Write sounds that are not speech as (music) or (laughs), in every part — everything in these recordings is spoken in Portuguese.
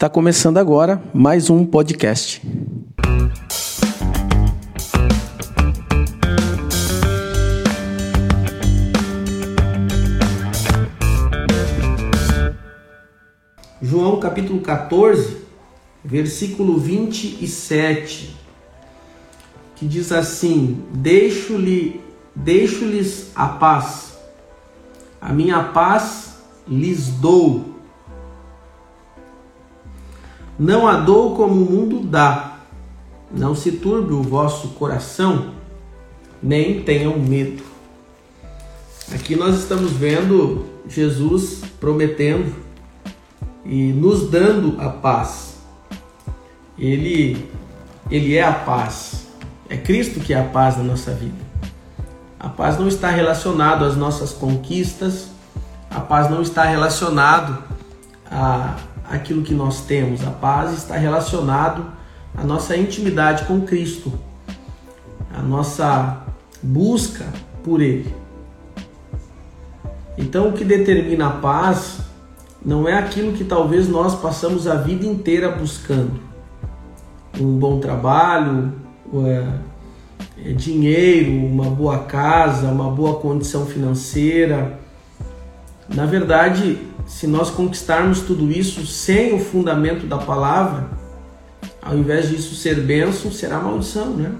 Está começando agora mais um podcast. João capítulo 14, versículo 27, que diz assim: Deixo-lhe, deixo-lhes a paz. A minha paz lhes dou não a dou como o mundo dá. Não se turbe o vosso coração, nem tenham medo. Aqui nós estamos vendo Jesus prometendo e nos dando a paz. Ele ele é a paz. É Cristo que é a paz na nossa vida. A paz não está relacionado às nossas conquistas, a paz não está relacionado a aquilo que nós temos. A paz está relacionado à nossa intimidade com Cristo, a nossa busca por Ele. Então, o que determina a paz não é aquilo que talvez nós passamos a vida inteira buscando. Um bom trabalho, é, é dinheiro, uma boa casa, uma boa condição financeira. Na verdade, se nós conquistarmos tudo isso sem o fundamento da palavra, ao invés disso ser bênção, será maldição, né?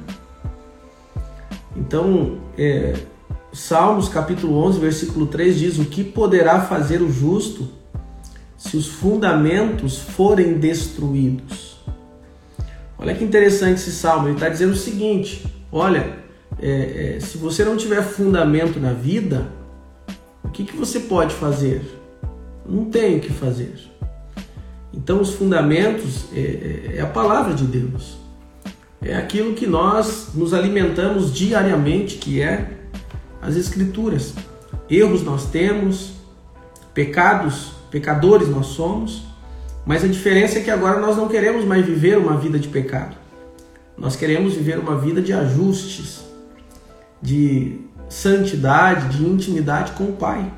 Então, é, Salmos capítulo 11, versículo 3 diz: O que poderá fazer o justo se os fundamentos forem destruídos? Olha que interessante esse salmo, ele está dizendo o seguinte: olha, é, é, se você não tiver fundamento na vida, o que, que você pode fazer? Não tem o que fazer. Então, os fundamentos é, é, é a palavra de Deus. É aquilo que nós nos alimentamos diariamente, que é as Escrituras. Erros nós temos, pecados, pecadores nós somos, mas a diferença é que agora nós não queremos mais viver uma vida de pecado. Nós queremos viver uma vida de ajustes, de santidade, de intimidade com o Pai.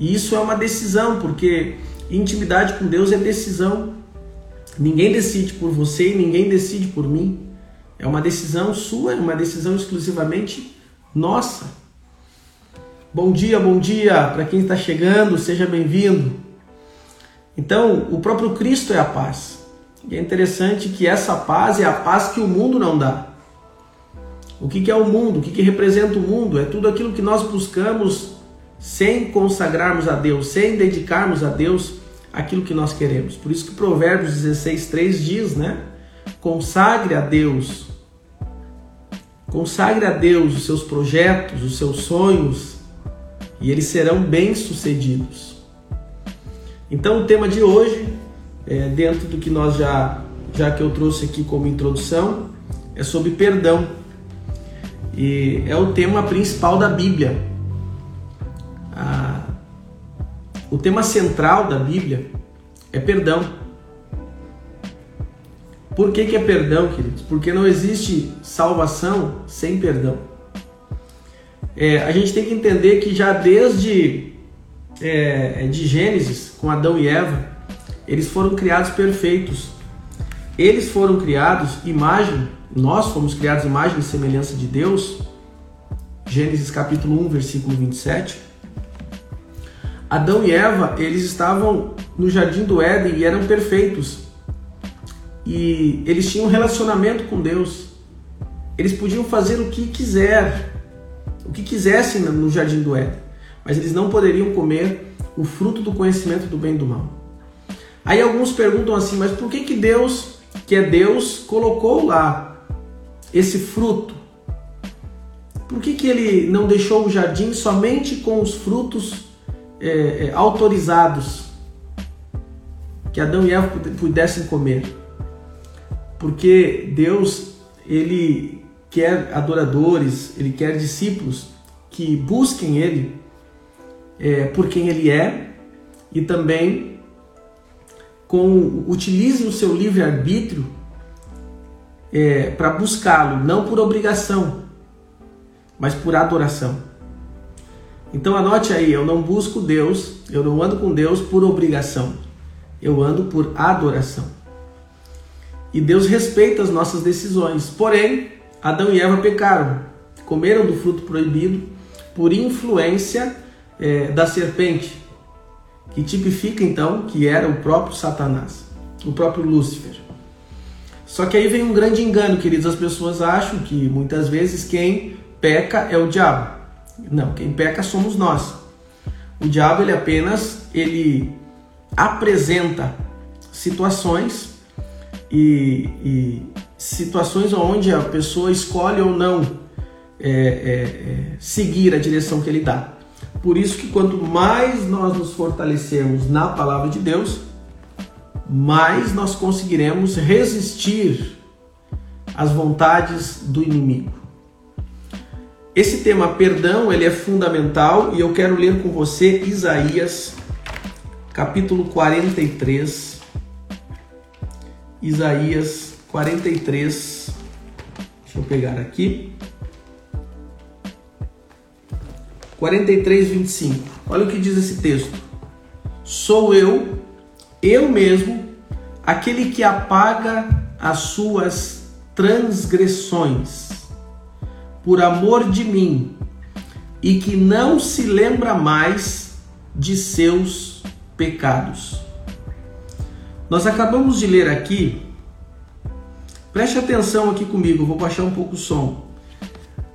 E isso é uma decisão, porque intimidade com Deus é decisão. Ninguém decide por você e ninguém decide por mim. É uma decisão sua, é uma decisão exclusivamente nossa. Bom dia, bom dia para quem está chegando, seja bem-vindo. Então, o próprio Cristo é a paz. E é interessante que essa paz é a paz que o mundo não dá. O que é o mundo? O que representa o mundo? É tudo aquilo que nós buscamos sem consagrarmos a Deus, sem dedicarmos a Deus aquilo que nós queremos. Por isso que Provérbios 16, 3 diz, né? Consagre a Deus, consagre a Deus os seus projetos, os seus sonhos, e eles serão bem-sucedidos. Então, o tema de hoje, é, dentro do que nós já, já que eu trouxe aqui como introdução, é sobre perdão. E é o tema principal da Bíblia o tema central da Bíblia é perdão. Por que, que é perdão, queridos? Porque não existe salvação sem perdão. É, a gente tem que entender que já desde é, de Gênesis, com Adão e Eva, eles foram criados perfeitos. Eles foram criados imagem, nós fomos criados imagem e semelhança de Deus. Gênesis capítulo 1, versículo 27 Adão e Eva, eles estavam no jardim do Éden e eram perfeitos. E eles tinham um relacionamento com Deus. Eles podiam fazer o que quiser, o que quisessem no jardim do Éden, mas eles não poderiam comer o fruto do conhecimento do bem e do mal. Aí alguns perguntam assim, mas por que que Deus, que é Deus, colocou lá esse fruto? Por que que ele não deixou o jardim somente com os frutos é, é, autorizados que Adão e Eva pudessem comer. Porque Deus, ele quer adoradores, ele quer discípulos que busquem ele é, por quem ele é e também com utilizem o seu livre arbítrio é, para buscá-lo, não por obrigação, mas por adoração. Então anote aí, eu não busco Deus, eu não ando com Deus por obrigação. eu ando por adoração. E Deus respeita as nossas decisões. Porém, Adão e Eva pecaram, comeram do fruto proibido por influência é, da serpente, que tipifica então que era o próprio Satanás, o próprio Lúcifer. Só que aí vem um grande engano, queridos. As pessoas acham que muitas vezes quem peca é o diabo. Não, quem peca somos nós. O diabo ele apenas ele apresenta situações e, e situações onde a pessoa escolhe ou não é, é, é, seguir a direção que ele dá. Por isso que quanto mais nós nos fortalecermos na palavra de Deus, mais nós conseguiremos resistir às vontades do inimigo. Esse tema perdão, ele é fundamental e eu quero ler com você Isaías capítulo 43. Isaías 43. Deixa eu pegar aqui. 43, 25. Olha o que diz esse texto. Sou eu, eu mesmo, aquele que apaga as suas transgressões, por amor de mim, e que não se lembra mais de seus pecados. Nós acabamos de ler aqui, preste atenção aqui comigo, vou baixar um pouco o som.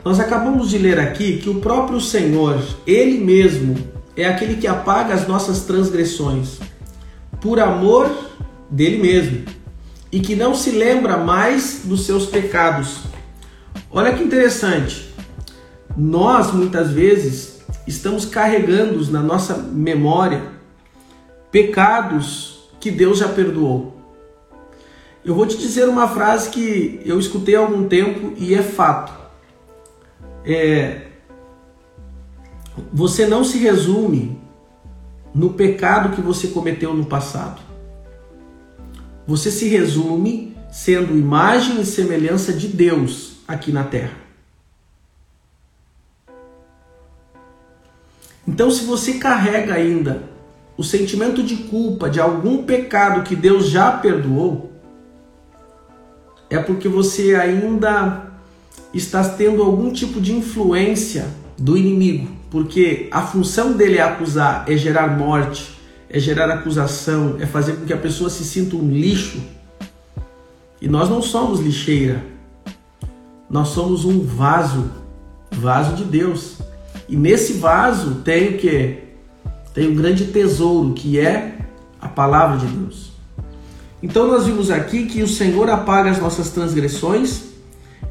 Nós acabamos de ler aqui que o próprio Senhor, Ele mesmo, é aquele que apaga as nossas transgressões por amor dele mesmo e que não se lembra mais dos seus pecados. Olha que interessante. Nós muitas vezes estamos carregando na nossa memória pecados que Deus já perdoou. Eu vou te dizer uma frase que eu escutei há algum tempo e é fato é, você não se resume no pecado que você cometeu no passado. Você se resume sendo imagem e semelhança de Deus aqui na terra. Então, se você carrega ainda o sentimento de culpa de algum pecado que Deus já perdoou, é porque você ainda estás tendo algum tipo de influência do inimigo, porque a função dele é acusar, é gerar morte, é gerar acusação, é fazer com que a pessoa se sinta um lixo. E nós não somos lixeira, nós somos um vaso, vaso de Deus. E nesse vaso tem o que? Tem um grande tesouro que é a palavra de Deus. Então nós vimos aqui que o Senhor apaga as nossas transgressões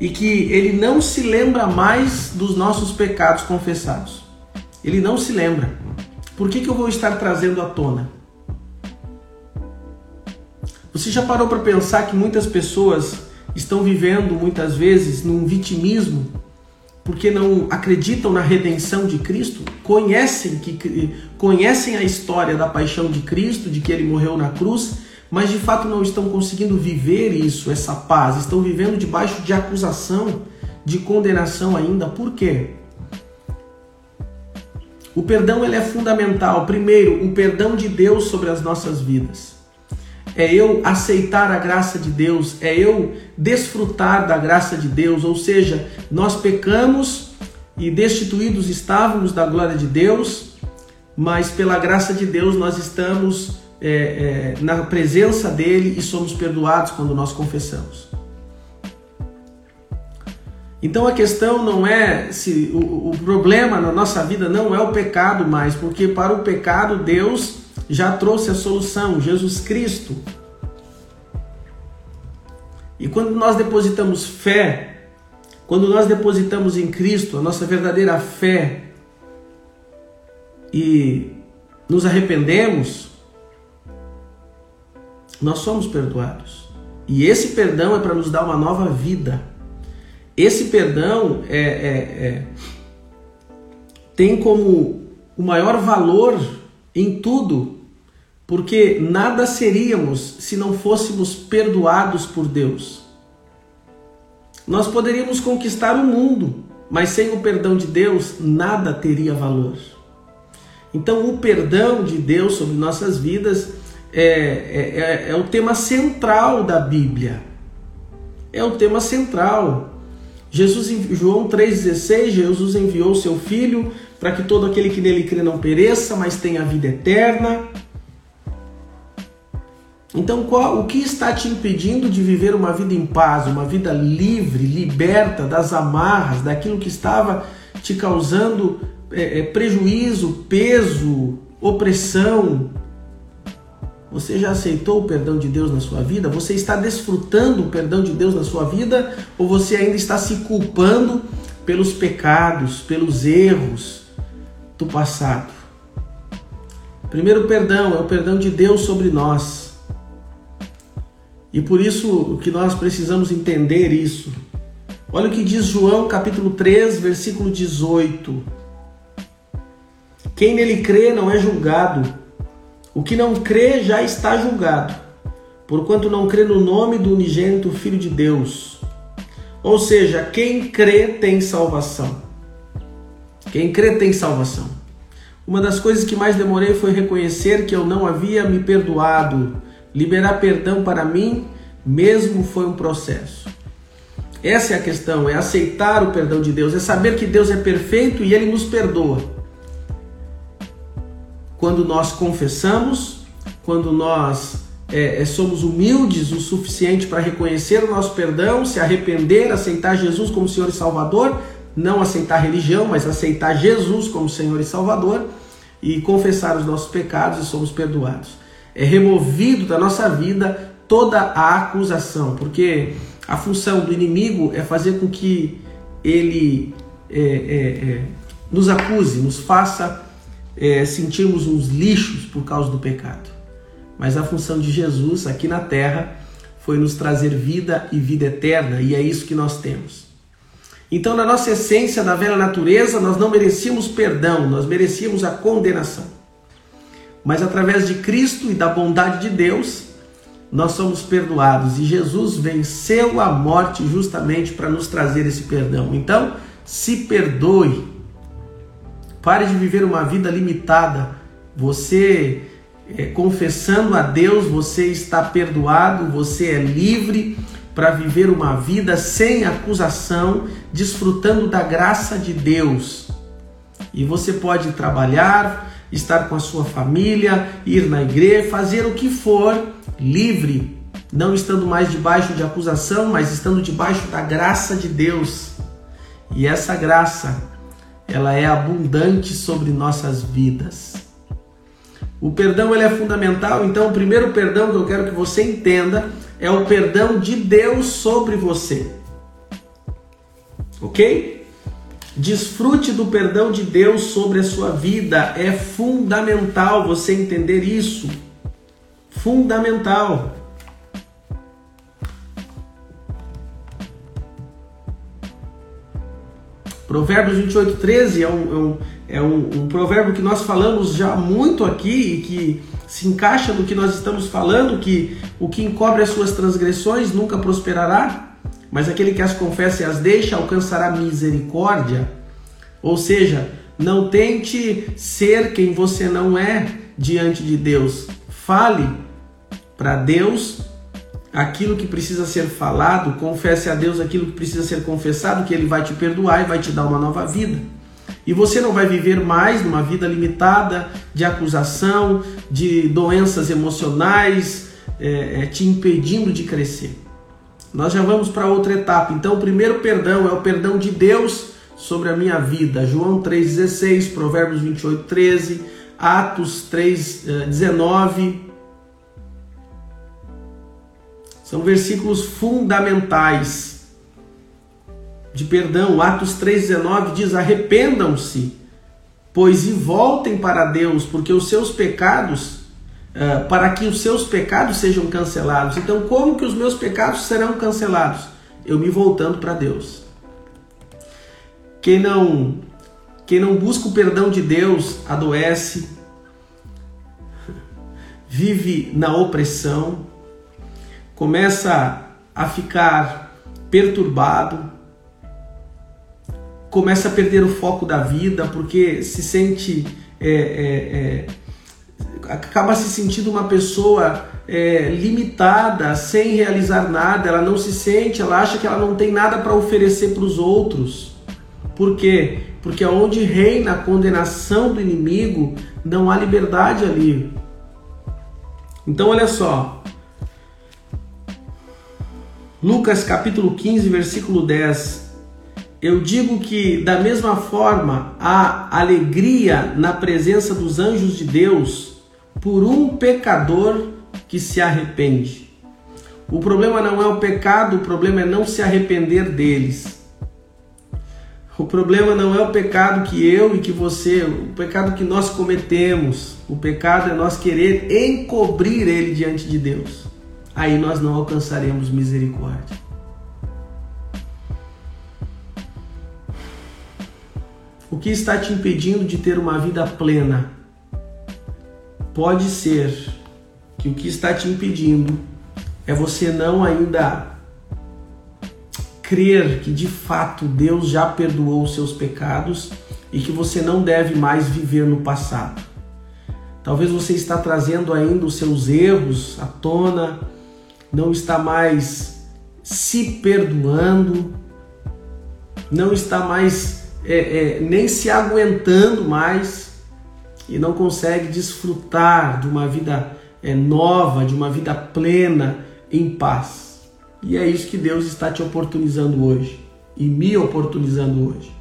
e que ele não se lembra mais dos nossos pecados confessados. Ele não se lembra. Por que, que eu vou estar trazendo à tona? Você já parou para pensar que muitas pessoas estão vivendo muitas vezes num vitimismo porque não acreditam na redenção de Cristo, conhecem que conhecem a história da paixão de Cristo, de que ele morreu na cruz, mas de fato não estão conseguindo viver isso, essa paz, estão vivendo debaixo de acusação, de condenação ainda. Por quê? O perdão ele é fundamental. Primeiro, o perdão de Deus sobre as nossas vidas. É eu aceitar a graça de Deus, é eu desfrutar da graça de Deus, ou seja, nós pecamos e destituídos estávamos da glória de Deus, mas pela graça de Deus nós estamos é, é, na presença dele e somos perdoados quando nós confessamos. Então a questão não é se o, o, problema na nossa vida não é o pecado mais, porque para o pecado Deus já trouxe a solução, Jesus Cristo. E quando nós depositamos fé, quando nós depositamos em Cristo a nossa verdadeira fé e nos arrependemos, nós somos perdoados. E esse perdão é para nos dar uma nova vida. Esse perdão é, é, é, tem como o maior valor em tudo, porque nada seríamos se não fôssemos perdoados por Deus. Nós poderíamos conquistar o mundo, mas sem o perdão de Deus, nada teria valor. Então, o perdão de Deus sobre nossas vidas é, é, é, é o tema central da Bíblia. É o tema central. Jesus, João 3,16, Jesus enviou seu Filho para que todo aquele que nele crê não pereça, mas tenha vida eterna. Então, qual, o que está te impedindo de viver uma vida em paz, uma vida livre, liberta das amarras, daquilo que estava te causando é, é, prejuízo, peso, opressão? Você já aceitou o perdão de Deus na sua vida? Você está desfrutando o perdão de Deus na sua vida? Ou você ainda está se culpando pelos pecados, pelos erros do passado? Primeiro perdão é o perdão de Deus sobre nós. E por isso que nós precisamos entender isso. Olha o que diz João capítulo 3, versículo 18. Quem nele crê não é julgado. O que não crê já está julgado, porquanto não crê no nome do unigênito Filho de Deus. Ou seja, quem crê tem salvação. Quem crê tem salvação. Uma das coisas que mais demorei foi reconhecer que eu não havia me perdoado Liberar perdão para mim mesmo foi um processo. Essa é a questão, é aceitar o perdão de Deus, é saber que Deus é perfeito e Ele nos perdoa. Quando nós confessamos, quando nós é, é somos humildes o suficiente para reconhecer o nosso perdão, se arrepender, aceitar Jesus como Senhor e Salvador, não aceitar religião, mas aceitar Jesus como Senhor e Salvador e confessar os nossos pecados e somos perdoados é removido da nossa vida toda a acusação, porque a função do inimigo é fazer com que ele é, é, é, nos acuse, nos faça é, sentirmos uns lixos por causa do pecado. Mas a função de Jesus aqui na terra foi nos trazer vida e vida eterna, e é isso que nós temos. Então, na nossa essência da velha natureza, nós não merecíamos perdão, nós merecíamos a condenação mas através de Cristo e da bondade de Deus, nós somos perdoados e Jesus venceu a morte justamente para nos trazer esse perdão. Então, se perdoe. Pare de viver uma vida limitada. Você é, confessando a Deus, você está perdoado, você é livre para viver uma vida sem acusação, desfrutando da graça de Deus. E você pode trabalhar, estar com a sua família, ir na igreja, fazer o que for livre, não estando mais debaixo de acusação, mas estando debaixo da graça de Deus. E essa graça, ela é abundante sobre nossas vidas. O perdão ele é fundamental, então o primeiro perdão que eu quero que você entenda é o perdão de Deus sobre você. OK? Desfrute do perdão de Deus sobre a sua vida. É fundamental você entender isso. Fundamental. Provérbios 28, 13 é, um, é, um, é um, um, provérbio que nós falamos já muito aqui e que se encaixa no que nós estamos falando, que o que encobre as suas transgressões nunca prosperará mas aquele que as confessa e as deixa alcançará misericórdia. Ou seja, não tente ser quem você não é diante de Deus. Fale para Deus aquilo que precisa ser falado, confesse a Deus aquilo que precisa ser confessado, que Ele vai te perdoar e vai te dar uma nova vida. E você não vai viver mais numa vida limitada de acusação, de doenças emocionais, é, é, te impedindo de crescer. Nós já vamos para outra etapa. Então, o primeiro perdão é o perdão de Deus sobre a minha vida. João 3,16, Provérbios 28, 13, Atos 3, 19. Eh, São versículos fundamentais de perdão. Atos 3,19 diz: Arrependam-se, pois e voltem para Deus, porque os seus pecados uh, para que os seus pecados sejam cancelados. Então, como que os meus pecados serão cancelados? Eu me voltando para Deus. Quem não, quem não busca o perdão de Deus adoece, (laughs) vive na opressão, começa a ficar perturbado, começa a perder o foco da vida porque se sente é, é, é, acaba se sentindo uma pessoa é, limitada, sem realizar nada, ela não se sente, ela acha que ela não tem nada para oferecer para os outros. Por quê? Porque onde reina a condenação do inimigo, não há liberdade ali. Então, olha só. Lucas capítulo 15, versículo 10. Eu digo que, da mesma forma, há alegria na presença dos anjos de Deus por um pecador que se arrepende. O problema não é o pecado, o problema é não se arrepender deles. O problema não é o pecado que eu e que você, o pecado que nós cometemos. O pecado é nós querer encobrir ele diante de Deus. Aí nós não alcançaremos misericórdia. O que está te impedindo de ter uma vida plena? Pode ser que o que está te impedindo é você não ainda crer que de fato Deus já perdoou os seus pecados e que você não deve mais viver no passado. Talvez você está trazendo ainda os seus erros à tona, não está mais se perdoando, não está mais é, é, nem se aguentando mais e não consegue desfrutar de uma vida é, nova, de uma vida plena, em paz. E é isso que Deus está te oportunizando hoje e me oportunizando hoje.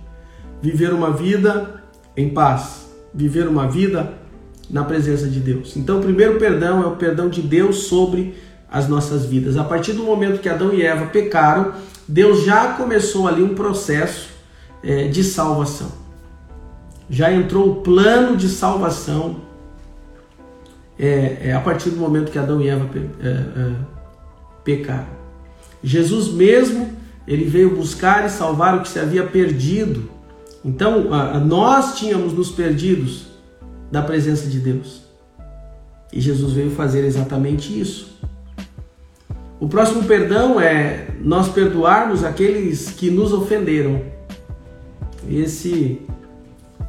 Viver uma vida em paz, viver uma vida na presença de Deus. Então, o primeiro perdão é o perdão de Deus sobre as nossas vidas. A partir do momento que Adão e Eva pecaram, Deus já começou ali um processo é, de salvação. Já entrou o plano de salvação é, é, a partir do momento que Adão e Eva é, é, pecaram. Jesus mesmo, ele veio buscar e salvar o que se havia perdido. Então, nós tínhamos nos perdidos da presença de Deus. E Jesus veio fazer exatamente isso. O próximo perdão é nós perdoarmos aqueles que nos ofenderam. Esse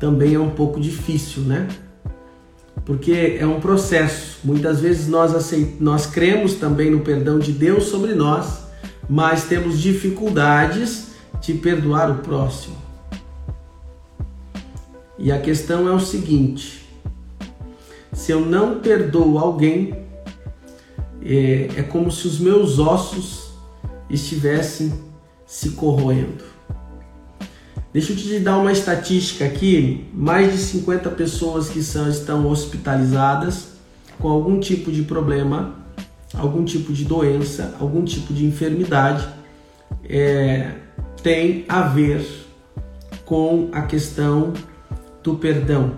também é um pouco difícil, né? Porque é um processo. Muitas vezes nós, aceit... nós cremos também no perdão de Deus sobre nós, mas temos dificuldades de perdoar o próximo. E a questão é o seguinte: se eu não perdoo alguém, é, é como se os meus ossos estivessem se corroendo. Deixa eu te dar uma estatística aqui: mais de 50 pessoas que são, estão hospitalizadas com algum tipo de problema algum tipo de doença, algum tipo de enfermidade é, tem a ver com a questão do perdão.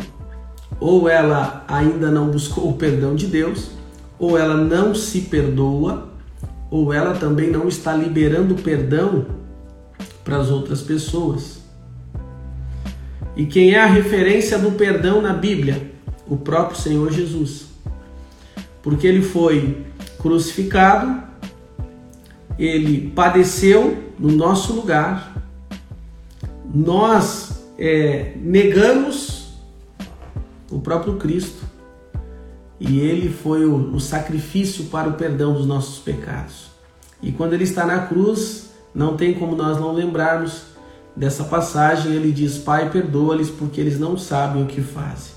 Ou ela ainda não buscou o perdão de Deus, ou ela não se perdoa, ou ela também não está liberando perdão para as outras pessoas. E quem é a referência do perdão na Bíblia? O próprio Senhor Jesus. Porque ele foi crucificado, ele padeceu no nosso lugar, nós é, negamos o próprio Cristo e ele foi o, o sacrifício para o perdão dos nossos pecados. E quando ele está na cruz, não tem como nós não lembrarmos dessa passagem. Ele diz: Pai, perdoa-lhes porque eles não sabem o que fazem.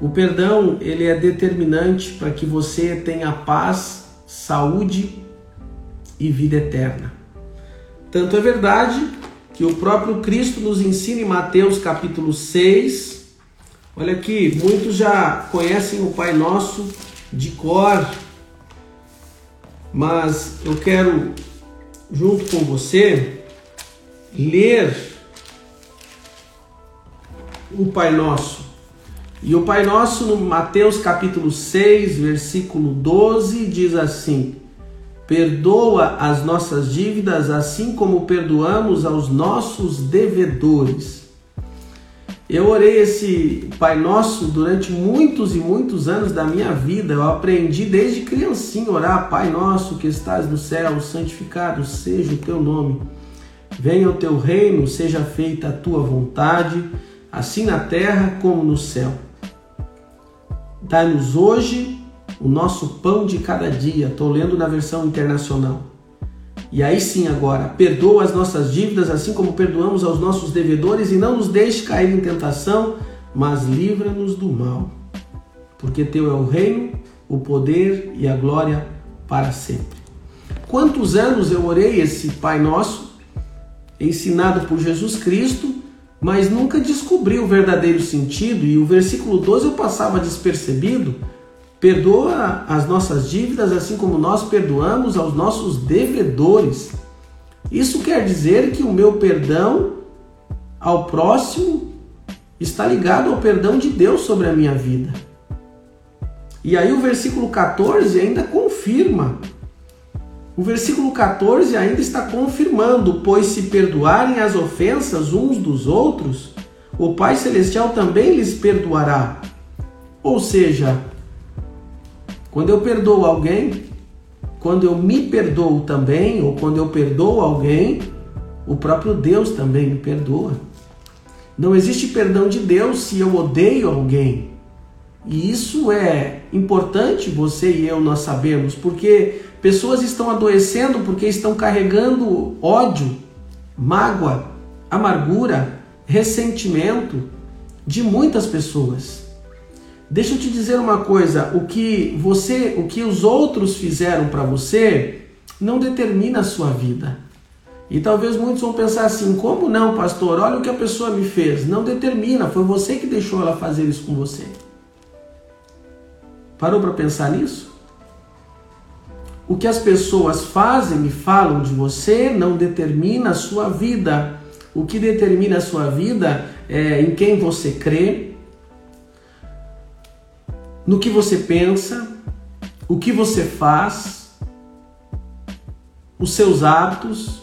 O perdão ele é determinante para que você tenha paz, saúde e vida eterna. Tanto é verdade que o próprio Cristo nos ensina em Mateus capítulo 6. Olha aqui, muitos já conhecem o Pai Nosso de cor, mas eu quero, junto com você, ler o Pai Nosso. E o Pai Nosso, no Mateus capítulo 6, versículo 12, diz assim: Perdoa as nossas dívidas, assim como perdoamos aos nossos devedores. Eu orei esse Pai Nosso durante muitos e muitos anos da minha vida. Eu aprendi desde criancinha a orar, Pai Nosso que estás no céu, santificado seja o teu nome. Venha o teu reino, seja feita a tua vontade, assim na terra como no céu. Dá-nos hoje o nosso pão de cada dia. Estou lendo na versão internacional. E aí sim, agora, perdoa as nossas dívidas, assim como perdoamos aos nossos devedores, e não nos deixe cair em tentação, mas livra-nos do mal. Porque teu é o reino, o poder e a glória para sempre. Quantos anos eu orei esse Pai Nosso, ensinado por Jesus Cristo, mas nunca descobri o verdadeiro sentido, e o versículo 12 eu passava despercebido. Perdoa as nossas dívidas, assim como nós perdoamos aos nossos devedores. Isso quer dizer que o meu perdão ao próximo está ligado ao perdão de Deus sobre a minha vida. E aí o versículo 14 ainda confirma. O versículo 14 ainda está confirmando: pois se perdoarem as ofensas uns dos outros, o Pai Celestial também lhes perdoará. Ou seja, quando eu perdoo alguém, quando eu me perdoo também, ou quando eu perdoo alguém, o próprio Deus também me perdoa. Não existe perdão de Deus se eu odeio alguém. E isso é importante você e eu nós sabemos, porque pessoas estão adoecendo porque estão carregando ódio, mágoa, amargura, ressentimento de muitas pessoas. Deixa eu te dizer uma coisa, o que você, o que os outros fizeram para você não determina a sua vida. E talvez muitos vão pensar assim: como não, pastor? Olha o que a pessoa me fez. Não determina, foi você que deixou ela fazer isso com você. Parou para pensar nisso? O que as pessoas fazem e falam de você não determina a sua vida. O que determina a sua vida é em quem você crê, no que você pensa, o que você faz, os seus hábitos.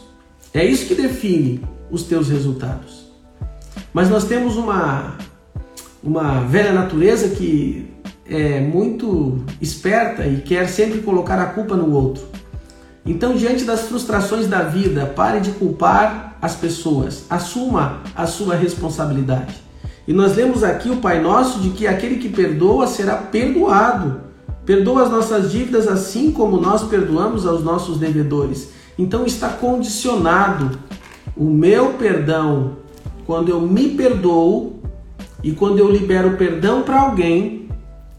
É isso que define os teus resultados. Mas nós temos uma, uma velha natureza que é muito esperta e quer sempre colocar a culpa no outro. Então, diante das frustrações da vida, pare de culpar as pessoas, assuma a sua responsabilidade. E nós lemos aqui o Pai Nosso de que aquele que perdoa será perdoado. Perdoa as nossas dívidas assim como nós perdoamos aos nossos devedores. Então está condicionado o meu perdão quando eu me perdoo e quando eu libero perdão para alguém,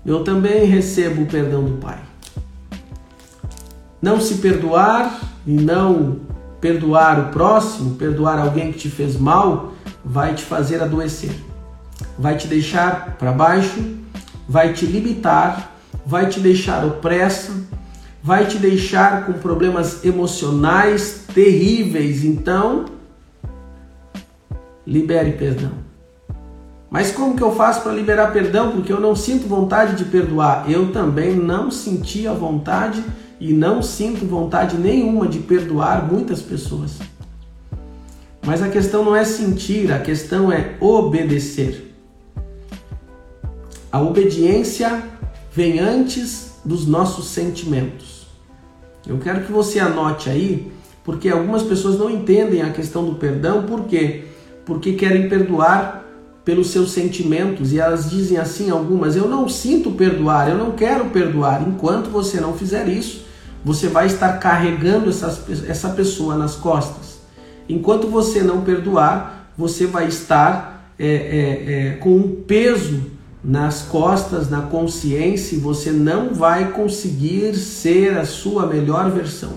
eu também recebo o perdão do Pai. Não se perdoar e não perdoar o próximo, perdoar alguém que te fez mal, vai te fazer adoecer. Vai te deixar para baixo, vai te limitar, vai te deixar opresso, vai te deixar com problemas emocionais terríveis. Então, libere perdão. Mas como que eu faço para liberar perdão? Porque eu não sinto vontade de perdoar. Eu também não senti a vontade e não sinto vontade nenhuma de perdoar muitas pessoas. Mas a questão não é sentir, a questão é obedecer. A obediência vem antes dos nossos sentimentos. Eu quero que você anote aí, porque algumas pessoas não entendem a questão do perdão, por quê? Porque querem perdoar pelos seus sentimentos e elas dizem assim algumas: eu não sinto perdoar, eu não quero perdoar. Enquanto você não fizer isso, você vai estar carregando essa, essa pessoa nas costas. Enquanto você não perdoar, você vai estar é, é, é, com um peso nas costas, na consciência, e você não vai conseguir ser a sua melhor versão.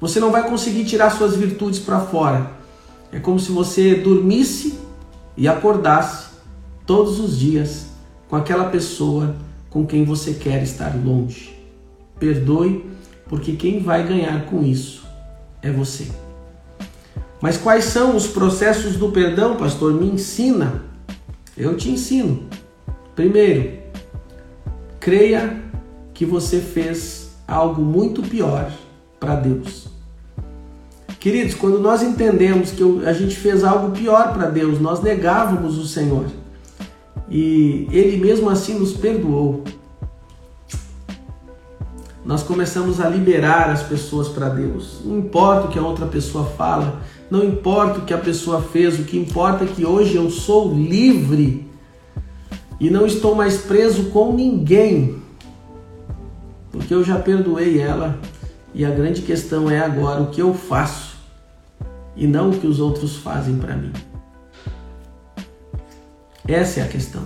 Você não vai conseguir tirar suas virtudes para fora. É como se você dormisse e acordasse todos os dias com aquela pessoa com quem você quer estar longe. Perdoe, porque quem vai ganhar com isso é você. Mas quais são os processos do perdão, pastor? Me ensina. Eu te ensino. Primeiro, creia que você fez algo muito pior para Deus. Queridos, quando nós entendemos que a gente fez algo pior para Deus, nós negávamos o Senhor. E Ele mesmo assim nos perdoou. Nós começamos a liberar as pessoas para Deus. Não importa o que a outra pessoa fala, não importa o que a pessoa fez, o que importa é que hoje eu sou livre. e não estou mais preso com ninguém, porque eu já perdoei ela e a grande questão é agora o que eu faço e não o que os outros fazem para mim. Essa é a questão.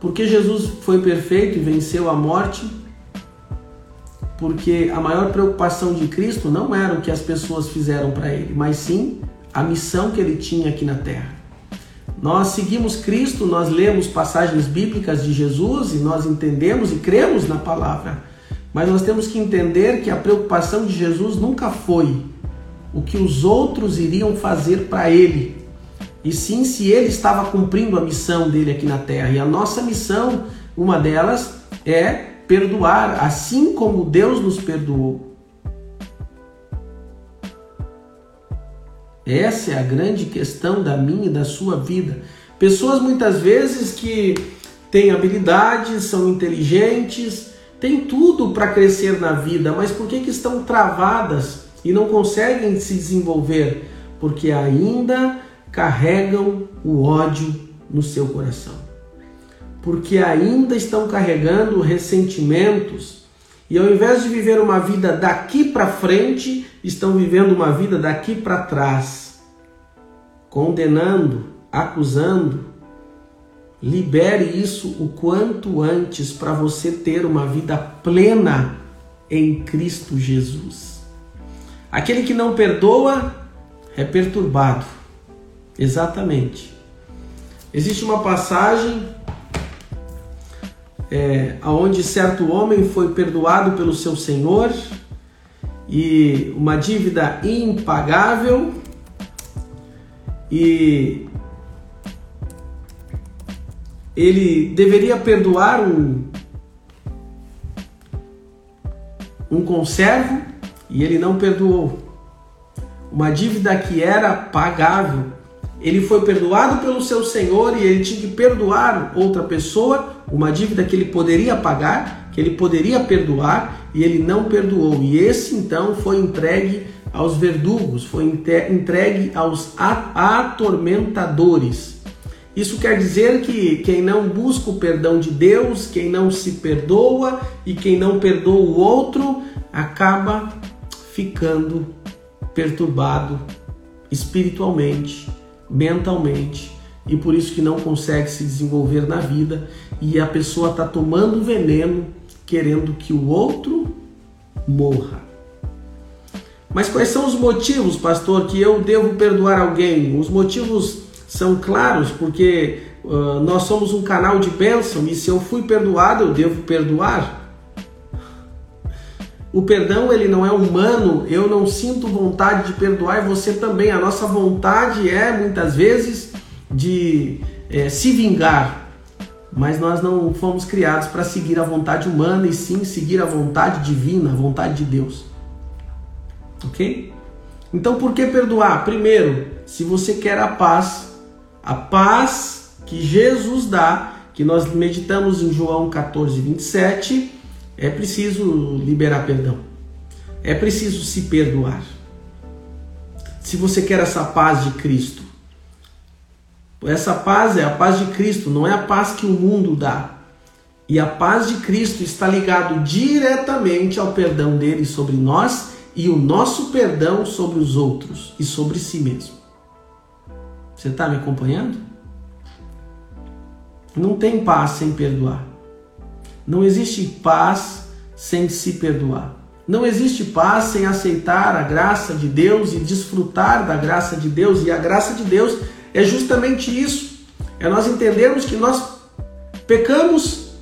Porque Jesus foi perfeito e venceu a morte? Porque a maior preocupação de Cristo não era o que as pessoas fizeram para ele, mas sim a missão que ele tinha aqui na terra. Nós seguimos Cristo, nós lemos passagens bíblicas de Jesus e nós entendemos e cremos na palavra. Mas nós temos que entender que a preocupação de Jesus nunca foi o que os outros iriam fazer para ele, e sim se ele estava cumprindo a missão dele aqui na terra. E a nossa missão, uma delas, é perdoar, assim como Deus nos perdoou. Essa é a grande questão da minha e da sua vida. Pessoas muitas vezes que têm habilidades, são inteligentes, têm tudo para crescer na vida, mas por que, que estão travadas e não conseguem se desenvolver? Porque ainda carregam o ódio no seu coração. Porque ainda estão carregando ressentimentos e ao invés de viver uma vida daqui para frente, estão vivendo uma vida daqui para trás, condenando, acusando. Libere isso o quanto antes para você ter uma vida plena em Cristo Jesus. Aquele que não perdoa é perturbado Exatamente. Existe uma passagem é, onde certo homem foi perdoado pelo seu senhor e uma dívida impagável e ele deveria perdoar um, um conservo e ele não perdoou. Uma dívida que era pagável ele foi perdoado pelo seu senhor e ele tinha que perdoar outra pessoa, uma dívida que ele poderia pagar, que ele poderia perdoar, e ele não perdoou. E esse então foi entregue aos verdugos, foi entregue aos atormentadores. Isso quer dizer que quem não busca o perdão de Deus, quem não se perdoa e quem não perdoa o outro, acaba ficando perturbado espiritualmente mentalmente e por isso que não consegue se desenvolver na vida e a pessoa está tomando veneno querendo que o outro morra. Mas quais são os motivos, pastor, que eu devo perdoar alguém? Os motivos são claros, porque uh, nós somos um canal de bênção e se eu fui perdoado, eu devo perdoar. O perdão ele não é humano, eu não sinto vontade de perdoar e você também. A nossa vontade é muitas vezes de é, se vingar, mas nós não fomos criados para seguir a vontade humana e sim seguir a vontade divina, a vontade de Deus. Ok? Então por que perdoar? Primeiro, se você quer a paz, a paz que Jesus dá, que nós meditamos em João 14, 27 é preciso liberar perdão. É preciso se perdoar. Se você quer essa paz de Cristo, essa paz é a paz de Cristo, não é a paz que o mundo dá. E a paz de Cristo está ligado diretamente ao perdão dele sobre nós e o nosso perdão sobre os outros e sobre si mesmo. Você está me acompanhando? Não tem paz sem perdoar. Não existe paz sem se perdoar. Não existe paz sem aceitar a graça de Deus e desfrutar da graça de Deus. E a graça de Deus é justamente isso: é nós entendermos que nós pecamos,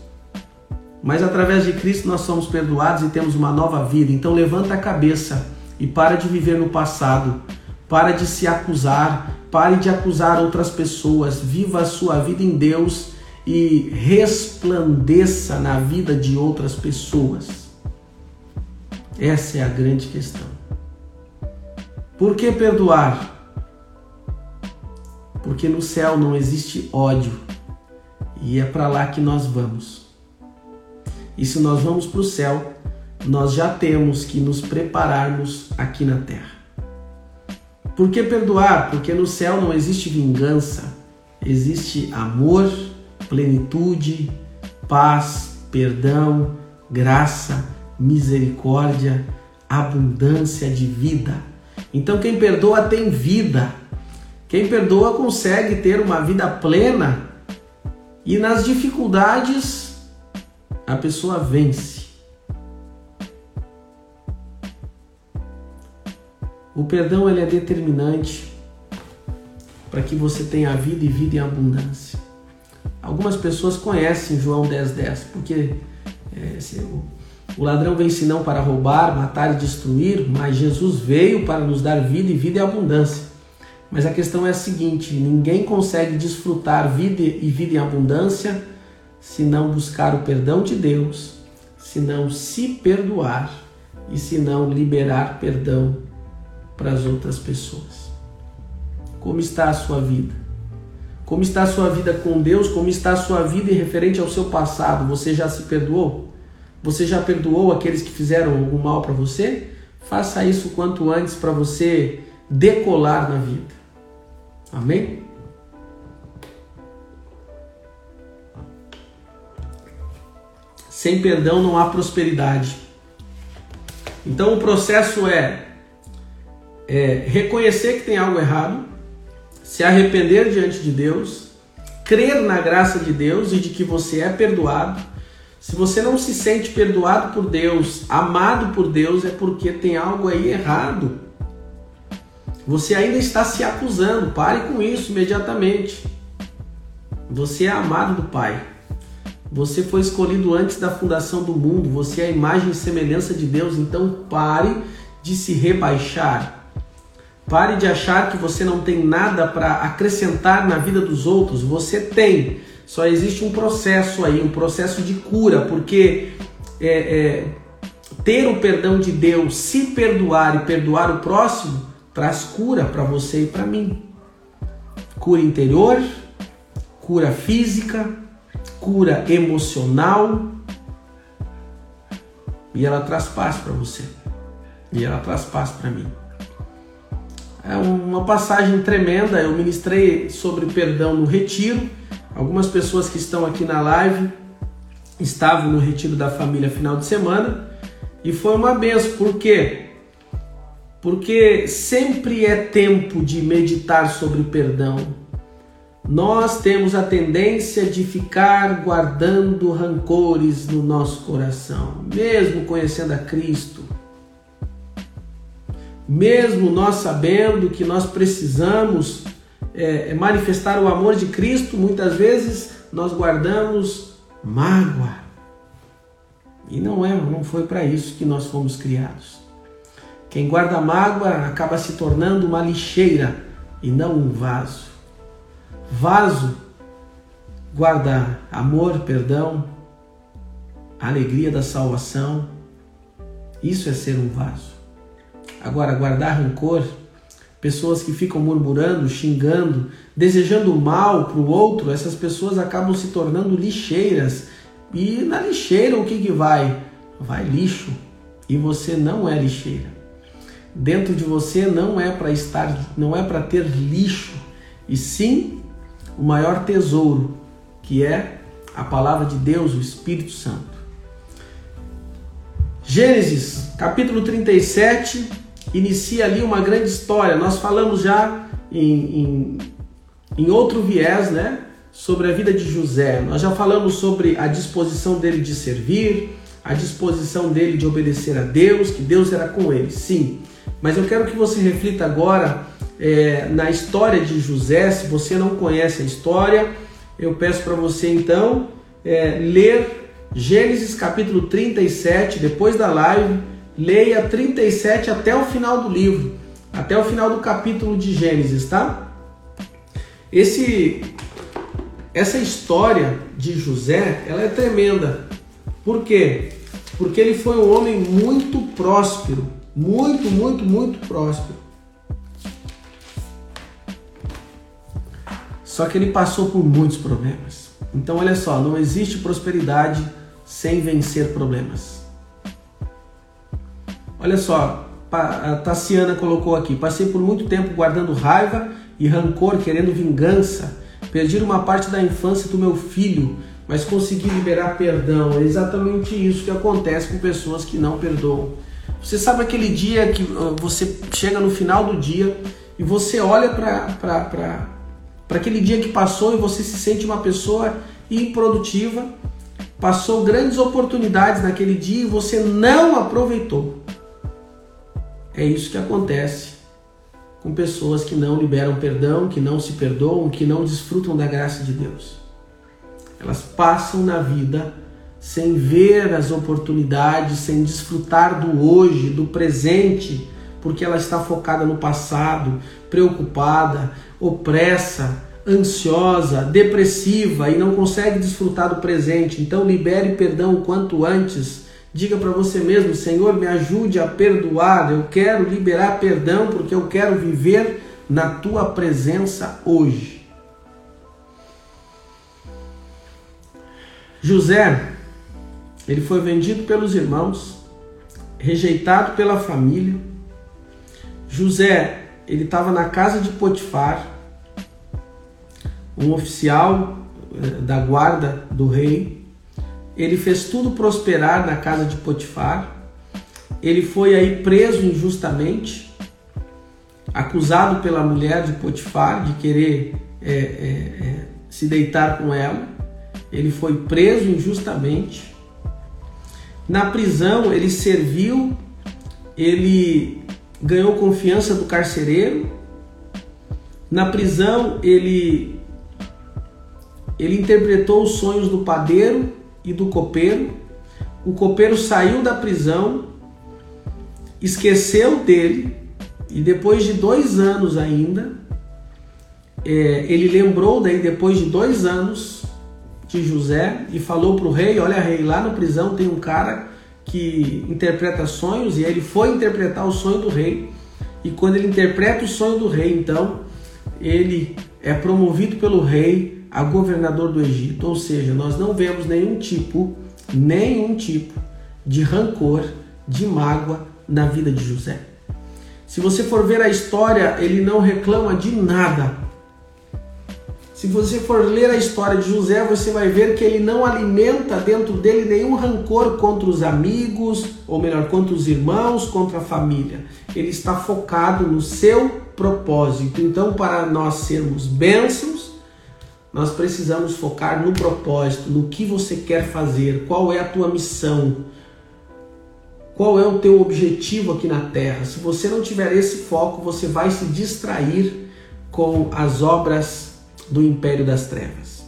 mas através de Cristo nós somos perdoados e temos uma nova vida. Então levanta a cabeça e para de viver no passado, para de se acusar, pare de acusar outras pessoas, viva a sua vida em Deus e resplandeça na vida de outras pessoas. Essa é a grande questão. Por que perdoar? Porque no céu não existe ódio e é para lá que nós vamos. E se nós vamos para o céu, nós já temos que nos prepararmos aqui na terra. Por que perdoar? Porque no céu não existe vingança, existe amor plenitude, paz, perdão, graça, misericórdia, abundância de vida. Então quem perdoa tem vida. Quem perdoa consegue ter uma vida plena e nas dificuldades a pessoa vence. O perdão ele é determinante para que você tenha vida e vida em abundância. Algumas pessoas conhecem João 10,10, 10, porque é, o, o ladrão vem senão para roubar, matar e destruir, mas Jesus veio para nos dar vida e vida em abundância. Mas a questão é a seguinte: ninguém consegue desfrutar vida e vida em abundância se não buscar o perdão de Deus, se não se perdoar e se não liberar perdão para as outras pessoas. Como está a sua vida? Como está a sua vida com Deus? Como está a sua vida referente ao seu passado? Você já se perdoou? Você já perdoou aqueles que fizeram algum mal para você? Faça isso quanto antes para você decolar na vida. Amém? Sem perdão não há prosperidade. Então o processo é, é reconhecer que tem algo errado, se arrepender diante de Deus, crer na graça de Deus e de que você é perdoado. Se você não se sente perdoado por Deus, amado por Deus, é porque tem algo aí errado. Você ainda está se acusando. Pare com isso imediatamente. Você é amado do Pai. Você foi escolhido antes da fundação do mundo. Você é a imagem e semelhança de Deus. Então pare de se rebaixar. Pare de achar que você não tem nada para acrescentar na vida dos outros. Você tem. Só existe um processo aí, um processo de cura, porque é, é, ter o perdão de Deus, se perdoar e perdoar o próximo, traz cura para você e para mim. Cura interior, cura física, cura emocional. E ela traz paz para você. E ela traz paz para mim. É uma passagem tremenda. Eu ministrei sobre perdão no retiro. Algumas pessoas que estão aqui na live estavam no retiro da família final de semana e foi uma benção. Por quê? porque sempre é tempo de meditar sobre perdão. Nós temos a tendência de ficar guardando rancores no nosso coração, mesmo conhecendo a Cristo. Mesmo nós sabendo que nós precisamos é, manifestar o amor de Cristo, muitas vezes nós guardamos mágoa. E não é, não foi para isso que nós fomos criados. Quem guarda mágoa acaba se tornando uma lixeira e não um vaso. Vaso guarda amor, perdão, alegria da salvação. Isso é ser um vaso. Agora, guardar rancor, pessoas que ficam murmurando, xingando, desejando mal para o outro, essas pessoas acabam se tornando lixeiras. E na lixeira o que, que vai? Vai lixo. E você não é lixeira dentro de você não é para estar, não é para ter lixo, e sim o maior tesouro, que é a palavra de Deus, o Espírito Santo. Gênesis, capítulo 37, inicia ali uma grande história. Nós falamos já em, em, em outro viés, né? Sobre a vida de José. Nós já falamos sobre a disposição dele de servir, a disposição dele de obedecer a Deus, que Deus era com ele. Sim, mas eu quero que você reflita agora é, na história de José. Se você não conhece a história, eu peço para você então é, ler Gênesis capítulo 37, depois da live, leia 37 até o final do livro, até o final do capítulo de Gênesis, tá? Esse, essa história de José, ela é tremenda. Por quê? Porque ele foi um homem muito próspero, muito, muito, muito próspero. Só que ele passou por muitos problemas. Então, olha só, não existe prosperidade sem vencer problemas. Olha só, a Tassiana colocou aqui: passei por muito tempo guardando raiva e rancor, querendo vingança. Perdi uma parte da infância do meu filho, mas consegui liberar perdão. É exatamente isso que acontece com pessoas que não perdoam. Você sabe aquele dia que ah, você chega no final do dia e você olha para aquele dia que passou e você se sente uma pessoa improdutiva, passou grandes oportunidades naquele dia e você não aproveitou. É isso que acontece com pessoas que não liberam perdão, que não se perdoam, que não desfrutam da graça de Deus. Elas passam na vida sem ver as oportunidades, sem desfrutar do hoje, do presente, porque ela está focada no passado, preocupada, opressa, ansiosa, depressiva e não consegue desfrutar do presente. Então libere perdão o quanto antes. Diga para você mesmo, Senhor, me ajude a perdoar. Eu quero liberar perdão porque eu quero viver na tua presença hoje. José, ele foi vendido pelos irmãos, rejeitado pela família. José, ele estava na casa de Potifar, um oficial eh, da guarda do rei. Ele fez tudo prosperar na casa de Potifar. Ele foi aí preso injustamente, acusado pela mulher de Potifar de querer é, é, é, se deitar com ela. Ele foi preso injustamente. Na prisão, ele serviu, ele ganhou confiança do carcereiro. Na prisão, ele ele interpretou os sonhos do padeiro e do copeiro. O copeiro saiu da prisão, esqueceu dele e depois de dois anos ainda, é, ele lembrou daí depois de dois anos de José e falou para o rei: Olha, rei, lá na prisão tem um cara que interpreta sonhos e ele foi interpretar o sonho do rei. E quando ele interpreta o sonho do rei, então ele é promovido pelo rei a governador do Egito. Ou seja, nós não vemos nenhum tipo, nenhum tipo de rancor, de mágoa na vida de José. Se você for ver a história, ele não reclama de nada se você for ler a história de José, você vai ver que ele não alimenta dentro dele nenhum rancor contra os amigos, ou melhor, contra os irmãos, contra a família. Ele está focado no seu propósito. Então, para nós sermos bênçãos, nós precisamos focar no propósito, no que você quer fazer, qual é a tua missão, qual é o teu objetivo aqui na terra. Se você não tiver esse foco, você vai se distrair com as obras do império das trevas.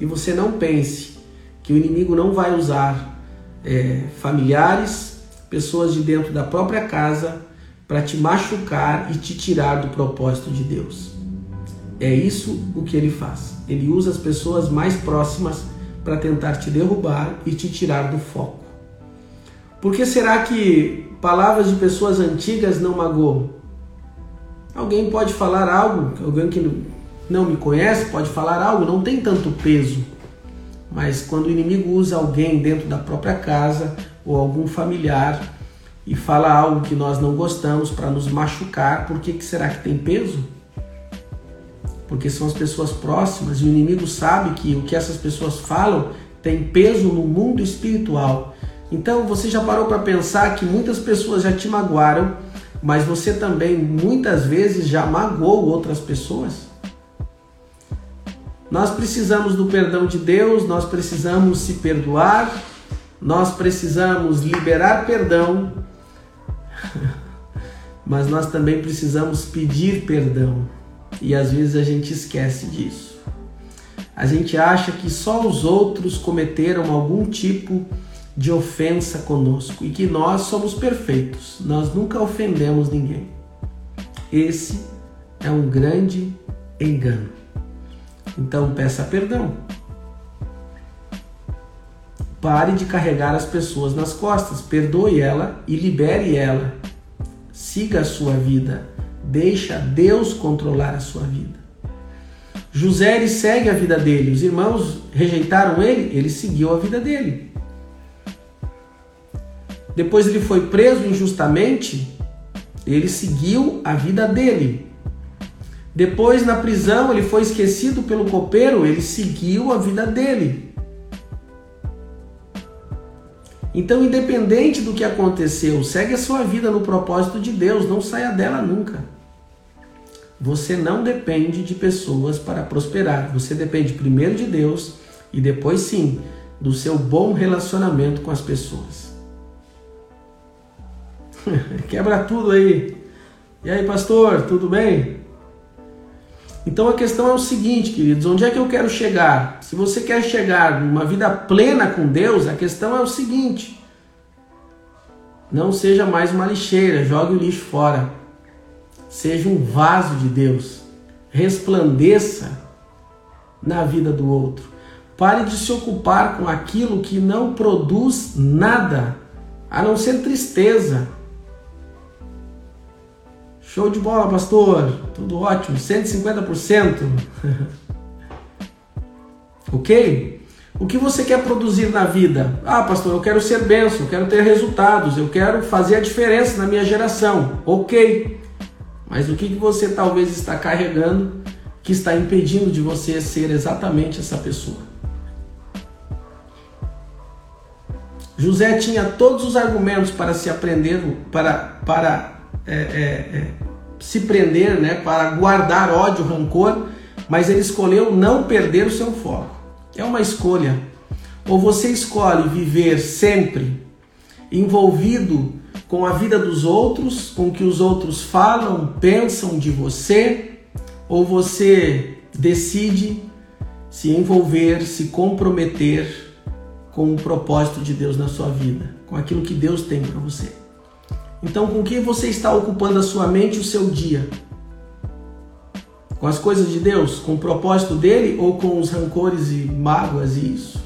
E você não pense que o inimigo não vai usar é, familiares, pessoas de dentro da própria casa para te machucar e te tirar do propósito de Deus. É isso o que ele faz. Ele usa as pessoas mais próximas para tentar te derrubar e te tirar do foco. Por que será que palavras de pessoas antigas não magoam? Alguém pode falar algo, alguém que não me conhece pode falar algo, não tem tanto peso. Mas quando o inimigo usa alguém dentro da própria casa ou algum familiar e fala algo que nós não gostamos para nos machucar, por que, que será que tem peso? Porque são as pessoas próximas e o inimigo sabe que o que essas pessoas falam tem peso no mundo espiritual. Então você já parou para pensar que muitas pessoas já te magoaram, mas você também muitas vezes já magoou outras pessoas? Nós precisamos do perdão de Deus, nós precisamos se perdoar, nós precisamos liberar perdão, (laughs) mas nós também precisamos pedir perdão e às vezes a gente esquece disso. A gente acha que só os outros cometeram algum tipo de ofensa conosco e que nós somos perfeitos, nós nunca ofendemos ninguém. Esse é um grande engano. Então peça perdão. Pare de carregar as pessoas nas costas, perdoe ela e libere ela. Siga a sua vida, deixa Deus controlar a sua vida. José ele segue a vida dele, os irmãos rejeitaram ele, ele seguiu a vida dele. Depois ele foi preso injustamente, ele seguiu a vida dele. Depois, na prisão, ele foi esquecido pelo copeiro, ele seguiu a vida dele. Então, independente do que aconteceu, segue a sua vida no propósito de Deus, não saia dela nunca. Você não depende de pessoas para prosperar, você depende primeiro de Deus e depois, sim, do seu bom relacionamento com as pessoas. (laughs) Quebra tudo aí. E aí, pastor, tudo bem? Então a questão é o seguinte, queridos: onde é que eu quero chegar? Se você quer chegar numa vida plena com Deus, a questão é o seguinte: não seja mais uma lixeira, jogue o lixo fora. Seja um vaso de Deus. Resplandeça na vida do outro. Pare de se ocupar com aquilo que não produz nada, a não ser tristeza Show de bola, pastor. Tudo ótimo. 150%. (laughs) ok? O que você quer produzir na vida? Ah, pastor, eu quero ser benção, eu quero ter resultados, eu quero fazer a diferença na minha geração. Ok. Mas o que você talvez está carregando que está impedindo de você ser exatamente essa pessoa? José tinha todos os argumentos para se aprender, para, para é, é, é, se prender, né, para guardar ódio, rancor, mas ele escolheu não perder o seu foco. É uma escolha. Ou você escolhe viver sempre envolvido com a vida dos outros, com o que os outros falam, pensam de você, ou você decide se envolver, se comprometer com o propósito de Deus na sua vida, com aquilo que Deus tem para você. Então, com que você está ocupando a sua mente o seu dia? Com as coisas de Deus? Com o propósito dele ou com os rancores e mágoas e isso?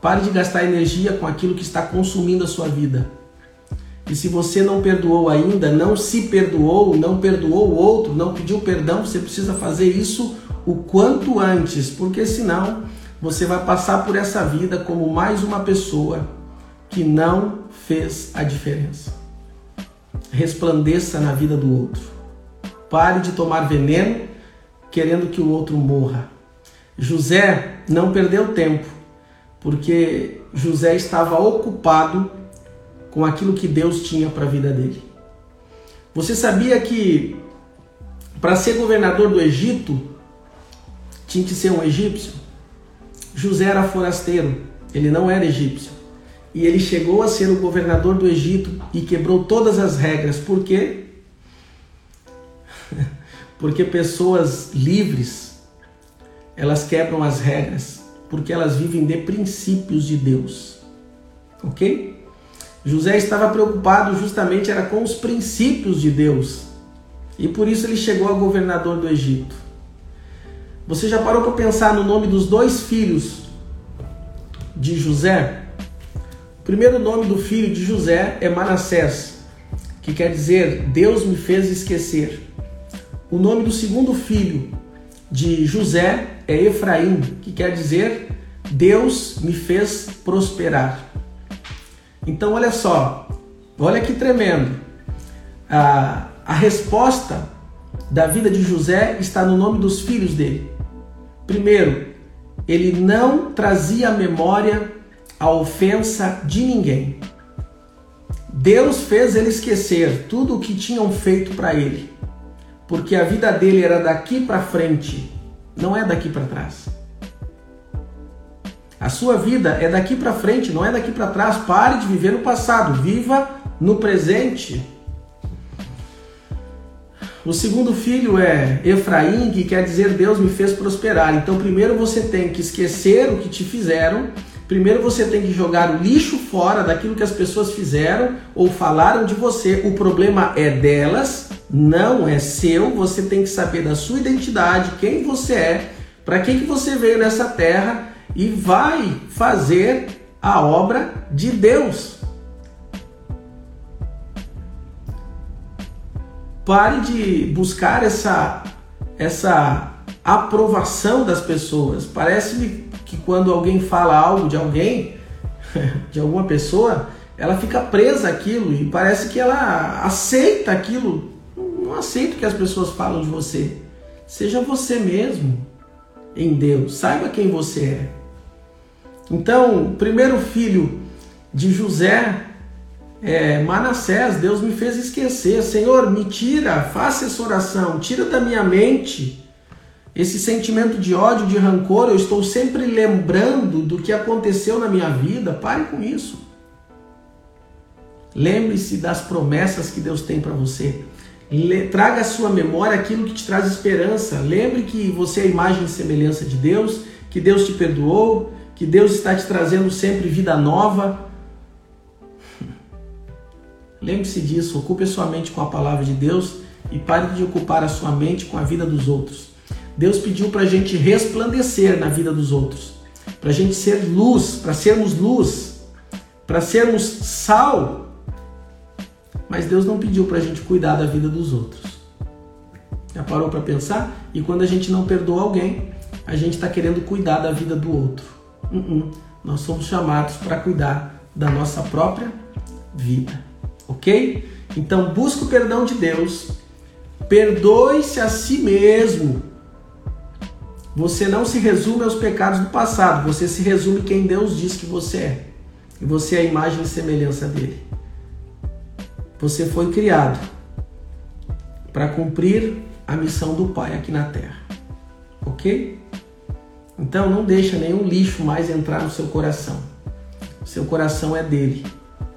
Pare de gastar energia com aquilo que está consumindo a sua vida. E se você não perdoou ainda, não se perdoou, não perdoou o outro, não pediu perdão, você precisa fazer isso o quanto antes, porque senão você vai passar por essa vida como mais uma pessoa que não fez a diferença resplandeça na vida do outro. Pare de tomar veneno querendo que o outro morra. José não perdeu tempo, porque José estava ocupado com aquilo que Deus tinha para a vida dele. Você sabia que para ser governador do Egito tinha que ser um egípcio? José era forasteiro, ele não era egípcio e ele chegou a ser o governador do Egito e quebrou todas as regras. Por quê? (laughs) Porque pessoas livres, elas quebram as regras, porque elas vivem de princípios de Deus. OK? José estava preocupado justamente era com os princípios de Deus. E por isso ele chegou a governador do Egito. Você já parou para pensar no nome dos dois filhos de José? O primeiro nome do filho de José é Manassés, que quer dizer Deus me fez esquecer. O nome do segundo filho de José é Efraim, que quer dizer Deus me fez prosperar. Então, olha só, olha que tremendo. A, a resposta da vida de José está no nome dos filhos dele. Primeiro, ele não trazia a memória a ofensa de ninguém. Deus fez ele esquecer tudo o que tinham feito para ele, porque a vida dele era daqui para frente, não é daqui para trás. A sua vida é daqui para frente, não é daqui para trás. Pare de viver no passado, viva no presente. O segundo filho é Efraim, que quer dizer Deus me fez prosperar. Então, primeiro você tem que esquecer o que te fizeram Primeiro você tem que jogar o lixo fora daquilo que as pessoas fizeram ou falaram de você. O problema é delas, não é seu. Você tem que saber da sua identidade, quem você é, para que, que você veio nessa terra e vai fazer a obra de Deus. Pare de buscar essa essa aprovação das pessoas. Parece-me que quando alguém fala algo de alguém, (laughs) de alguma pessoa, ela fica presa àquilo e parece que ela aceita aquilo. Não aceita o que as pessoas falam de você. Seja você mesmo em Deus. Saiba quem você é. Então, o primeiro filho de José, é, Manassés, Deus me fez esquecer. Senhor, me tira, faça essa oração, tira da minha mente esse sentimento de ódio, de rancor. Eu estou sempre lembrando do que aconteceu na minha vida. Pare com isso. Lembre-se das promessas que Deus tem para você. Traga à sua memória aquilo que te traz esperança. Lembre que você é a imagem e semelhança de Deus, que Deus te perdoou, que Deus está te trazendo sempre vida nova. (laughs) Lembre-se disso, ocupe a sua mente com a palavra de Deus e pare de ocupar a sua mente com a vida dos outros. Deus pediu para a gente resplandecer na vida dos outros, para a gente ser luz, para sermos luz, para sermos sal mas Deus não pediu para a gente cuidar da vida dos outros. Já parou para pensar? E quando a gente não perdoa alguém, a gente está querendo cuidar da vida do outro. Uh -uh. Nós somos chamados para cuidar da nossa própria vida, ok? Então busque o perdão de Deus, perdoe-se a si mesmo. Você não se resume aos pecados do passado, você se resume quem Deus diz que você é. E você é a imagem e semelhança dele. Você foi criado para cumprir a missão do Pai aqui na Terra. Ok? Então não deixa nenhum lixo mais entrar no seu coração. seu coração é dele,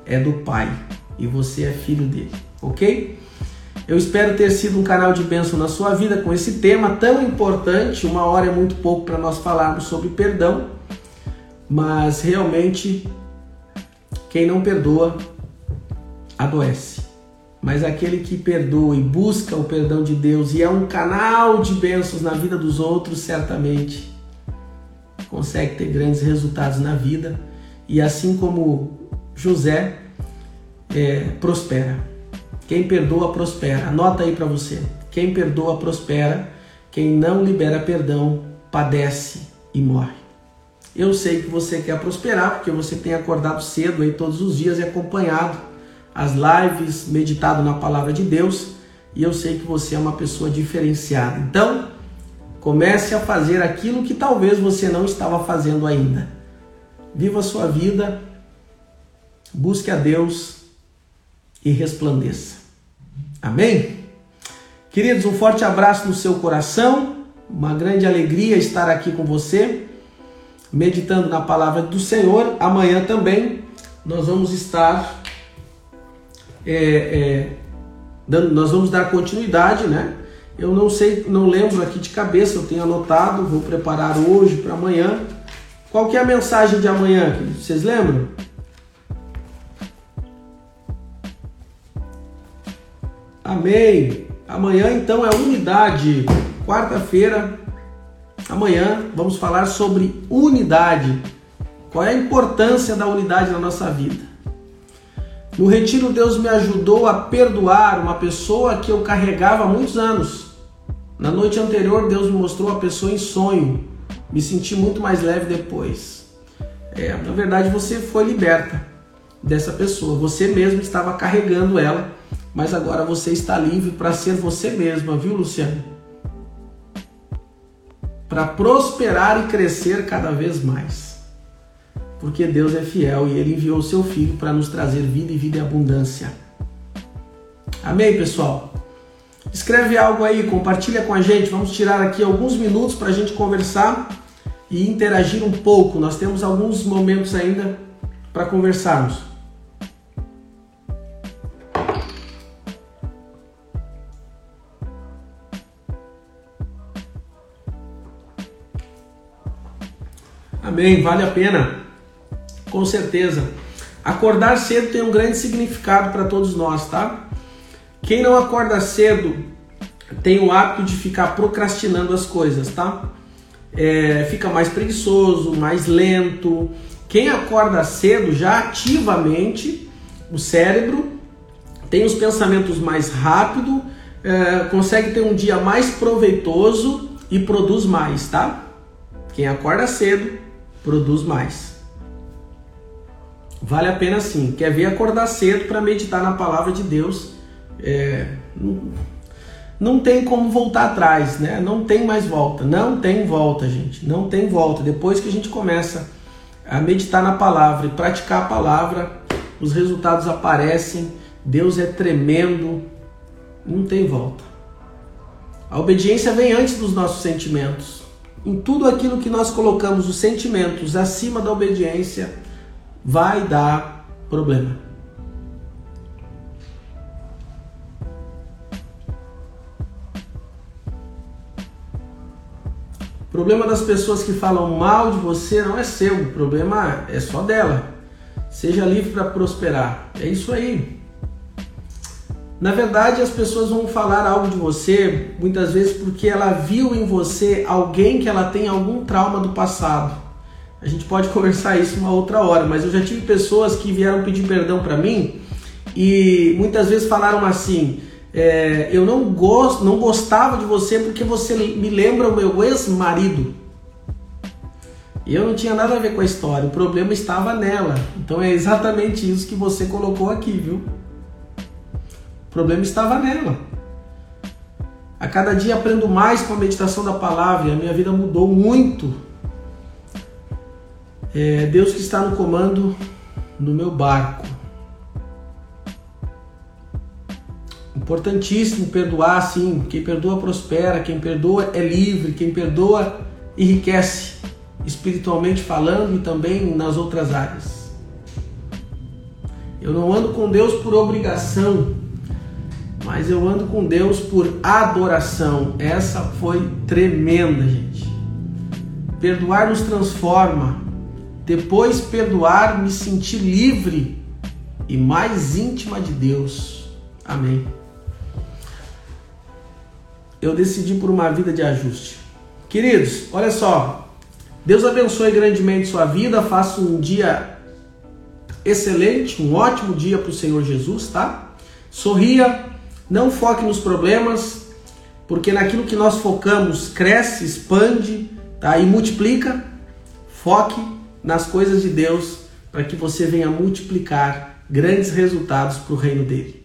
é do Pai e você é filho dele. Ok? Eu espero ter sido um canal de bênção na sua vida com esse tema tão importante. Uma hora é muito pouco para nós falarmos sobre perdão, mas realmente quem não perdoa adoece. Mas aquele que perdoa e busca o perdão de Deus e é um canal de bênçãos na vida dos outros, certamente consegue ter grandes resultados na vida. E assim como José é, prospera. Quem perdoa, prospera. Anota aí para você. Quem perdoa, prospera. Quem não libera perdão, padece e morre. Eu sei que você quer prosperar porque você tem acordado cedo aí todos os dias e acompanhado as lives, meditado na palavra de Deus, e eu sei que você é uma pessoa diferenciada. Então, comece a fazer aquilo que talvez você não estava fazendo ainda. Viva a sua vida, busque a Deus e resplandeça. Amém? Queridos, um forte abraço no seu coração, uma grande alegria estar aqui com você, meditando na palavra do Senhor. Amanhã também nós vamos estar é, é, dando, nós vamos dar continuidade, né? Eu não sei, não lembro aqui de cabeça, eu tenho anotado, vou preparar hoje para amanhã. Qual que é a mensagem de amanhã? Vocês lembram? Amém. Amanhã então é unidade. Quarta-feira, amanhã vamos falar sobre unidade. Qual é a importância da unidade na nossa vida? No retiro, Deus me ajudou a perdoar uma pessoa que eu carregava há muitos anos. Na noite anterior, Deus me mostrou a pessoa em sonho. Me senti muito mais leve depois. É, na verdade, você foi liberta dessa pessoa. Você mesmo estava carregando ela, mas agora você está livre para ser você mesma, viu, Luciano? Para prosperar e crescer cada vez mais porque Deus é fiel e ele enviou seu filho para nos trazer vida e vida em abundância. Amém, pessoal? Escreve algo aí, compartilha com a gente. Vamos tirar aqui alguns minutos para a gente conversar e interagir um pouco. Nós temos alguns momentos ainda para conversarmos. Amém, vale a pena. Com certeza. Acordar cedo tem um grande significado para todos nós, tá? Quem não acorda cedo tem o hábito de ficar procrastinando as coisas, tá? É, fica mais preguiçoso, mais lento. Quem acorda cedo já ativamente o cérebro tem os pensamentos mais rápido, é, consegue ter um dia mais proveitoso e produz mais, tá? Quem acorda cedo produz mais. Vale a pena sim. Quer ver acordar cedo para meditar na palavra de Deus? É, não tem como voltar atrás, né? Não tem mais volta, não tem volta, gente, não tem volta. Depois que a gente começa a meditar na palavra e praticar a palavra, os resultados aparecem. Deus é tremendo, não tem volta. A obediência vem antes dos nossos sentimentos. Em tudo aquilo que nós colocamos os sentimentos acima da obediência, vai dar problema. O problema das pessoas que falam mal de você não é seu, o problema é só dela. Seja livre para prosperar. É isso aí. Na verdade, as pessoas vão falar algo de você muitas vezes porque ela viu em você alguém que ela tem algum trauma do passado. A gente pode (laughs) conversar isso uma outra hora, mas eu já tive pessoas que vieram pedir perdão para mim e muitas vezes falaram assim: é, eu não gosto, não gostava de você porque você me lembra o meu ex-marido. E eu não tinha nada a ver com a história, o problema estava nela. Então é exatamente isso que você colocou aqui, viu? O problema estava nela. A cada dia aprendo mais com a meditação da palavra e a minha vida mudou muito. É Deus que está no comando no meu barco. Importantíssimo perdoar, sim. Quem perdoa prospera, quem perdoa é livre, quem perdoa enriquece, espiritualmente falando e também nas outras áreas. Eu não ando com Deus por obrigação, mas eu ando com Deus por adoração. Essa foi tremenda, gente. Perdoar nos transforma. Depois perdoar, me sentir livre e mais íntima de Deus. Amém eu decidi por uma vida de ajuste. Queridos, olha só. Deus abençoe grandemente sua vida. Faça um dia excelente, um ótimo dia para o Senhor Jesus, tá? Sorria, não foque nos problemas, porque naquilo que nós focamos cresce, expande, tá? E multiplica. Foque nas coisas de Deus para que você venha multiplicar grandes resultados para o reino dele.